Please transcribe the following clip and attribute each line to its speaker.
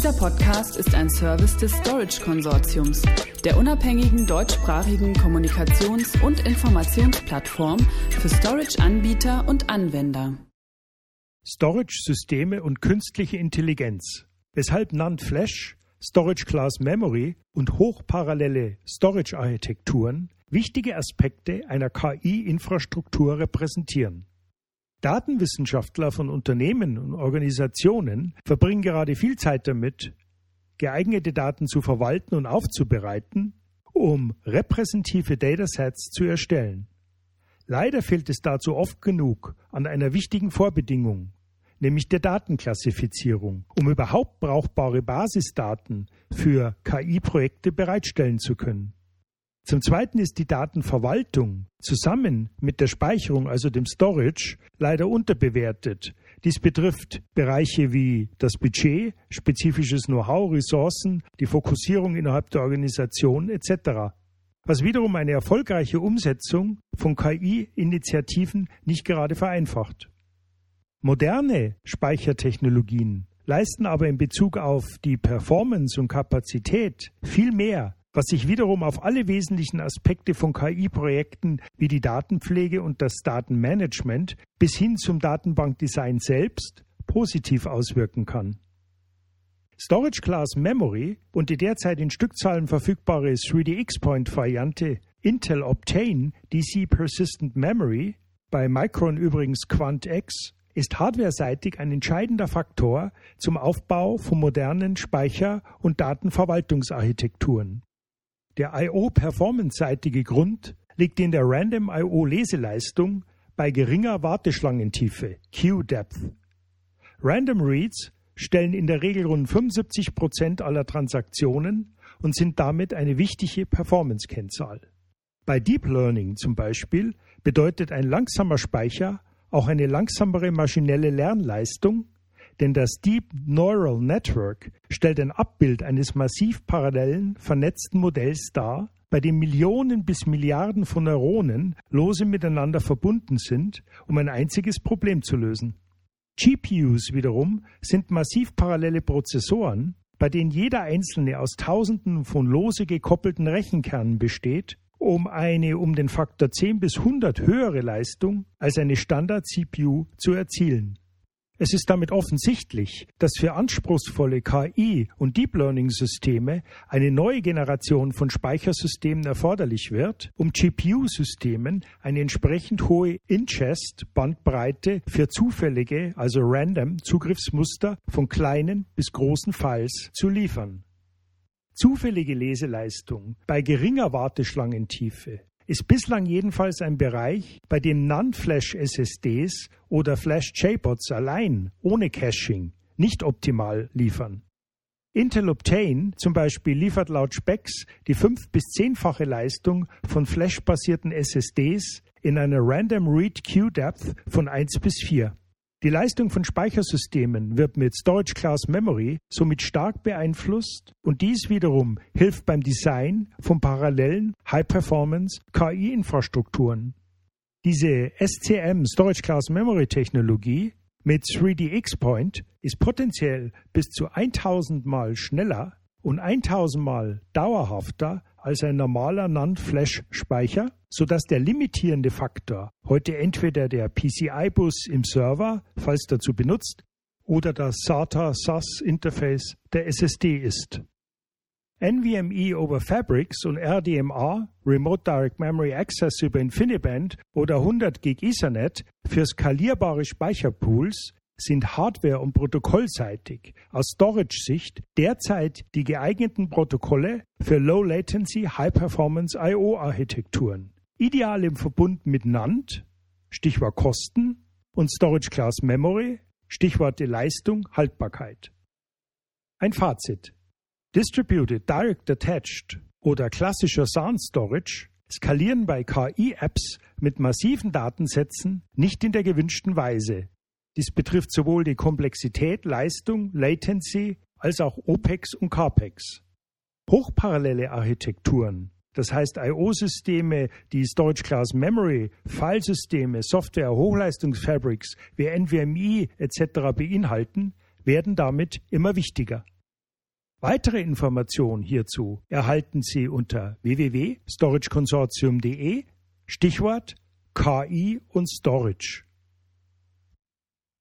Speaker 1: Dieser Podcast ist ein Service des Storage Konsortiums, der unabhängigen deutschsprachigen Kommunikations- und Informationsplattform für Storage-Anbieter und Anwender.
Speaker 2: Storage-Systeme und künstliche Intelligenz. Weshalb NAND Flash, Storage Class Memory und hochparallele Storage-Architekturen wichtige Aspekte einer KI-Infrastruktur repräsentieren. Datenwissenschaftler von Unternehmen und Organisationen verbringen gerade viel Zeit damit, geeignete Daten zu verwalten und aufzubereiten, um repräsentative Datasets zu erstellen. Leider fehlt es dazu oft genug an einer wichtigen Vorbedingung, nämlich der Datenklassifizierung, um überhaupt brauchbare Basisdaten für KI-Projekte bereitstellen zu können. Zum Zweiten ist die Datenverwaltung zusammen mit der Speicherung, also dem Storage, leider unterbewertet. Dies betrifft Bereiche wie das Budget, spezifisches Know-how, Ressourcen, die Fokussierung innerhalb der Organisation etc., was wiederum eine erfolgreiche Umsetzung von KI-Initiativen nicht gerade vereinfacht. Moderne Speichertechnologien leisten aber in Bezug auf die Performance und Kapazität viel mehr was sich wiederum auf alle wesentlichen Aspekte von KI-Projekten wie die Datenpflege und das Datenmanagement bis hin zum Datenbankdesign selbst positiv auswirken kann. Storage Class Memory und die derzeit in Stückzahlen verfügbare 3D-X-Point-Variante Intel Optane DC Persistent Memory, bei Micron übrigens QuantX, ist hardwareseitig ein entscheidender Faktor zum Aufbau von modernen Speicher- und Datenverwaltungsarchitekturen. Der IO-Performance-seitige Grund liegt in der Random IO-Leseleistung bei geringer Warteschlangentiefe, Q-Depth. Random Reads stellen in der Regel rund 75 Prozent aller Transaktionen und sind damit eine wichtige Performance-Kennzahl. Bei Deep Learning zum Beispiel bedeutet ein langsamer Speicher auch eine langsamere maschinelle Lernleistung denn das Deep Neural Network stellt ein Abbild eines massiv parallelen, vernetzten Modells dar, bei dem Millionen bis Milliarden von Neuronen lose miteinander verbunden sind, um ein einziges Problem zu lösen. GPUs wiederum sind massiv parallele Prozessoren, bei denen jeder einzelne aus Tausenden von lose gekoppelten Rechenkernen besteht, um eine um den Faktor 10 bis 100 höhere Leistung als eine Standard-CPU zu erzielen. Es ist damit offensichtlich, dass für anspruchsvolle KI- und Deep Learning-Systeme eine neue Generation von Speichersystemen erforderlich wird, um GPU-Systemen eine entsprechend hohe Ingest-Bandbreite für zufällige, also random Zugriffsmuster von kleinen bis großen Files zu liefern. Zufällige Leseleistung bei geringer Warteschlangentiefe ist bislang jedenfalls ein Bereich, bei dem Non-Flash-SSDs oder Flash-JBots allein ohne Caching nicht optimal liefern. Intel Optane zum Beispiel liefert laut Specs die fünf- bis zehnfache Leistung von Flash-basierten SSDs in einer Random Read Queue Depth von 1 bis 4. Die Leistung von Speichersystemen wird mit Storage Class Memory somit stark beeinflusst und dies wiederum hilft beim Design von parallelen High-Performance KI-Infrastrukturen. Diese SCM Storage Class Memory Technologie mit 3D X-Point ist potenziell bis zu 1000 Mal schneller und 1000 Mal dauerhafter als ein normaler NAND-Flash-Speicher, sodass der limitierende Faktor heute entweder der PCI-Bus im Server, falls dazu benutzt, oder das SATA-SAS-Interface der SSD ist. NVMe over Fabrics und RDMA, Remote Direct Memory Access über InfiniBand oder 100 Gig Ethernet für skalierbare Speicherpools sind hardware- und protokollseitig aus Storage-Sicht derzeit die geeigneten Protokolle für Low-Latency, High-Performance IO-Architekturen. Ideal im Verbund mit NAND, Stichwort Kosten, und Storage Class Memory, Stichworte Leistung, Haltbarkeit. Ein Fazit. Distributed Direct Attached oder klassischer Sound Storage skalieren bei KI-Apps mit massiven Datensätzen nicht in der gewünschten Weise, dies betrifft sowohl die Komplexität, Leistung, Latency als auch OPEX und CAPEX. Hochparallele Architekturen, das heißt IO-Systeme, die Storage Class Memory, Filesysteme, Software, Hochleistungsfabrics wie NVMe etc. beinhalten, werden damit immer wichtiger. Weitere Informationen hierzu erhalten Sie unter www.storageconsortium.de Stichwort KI und Storage.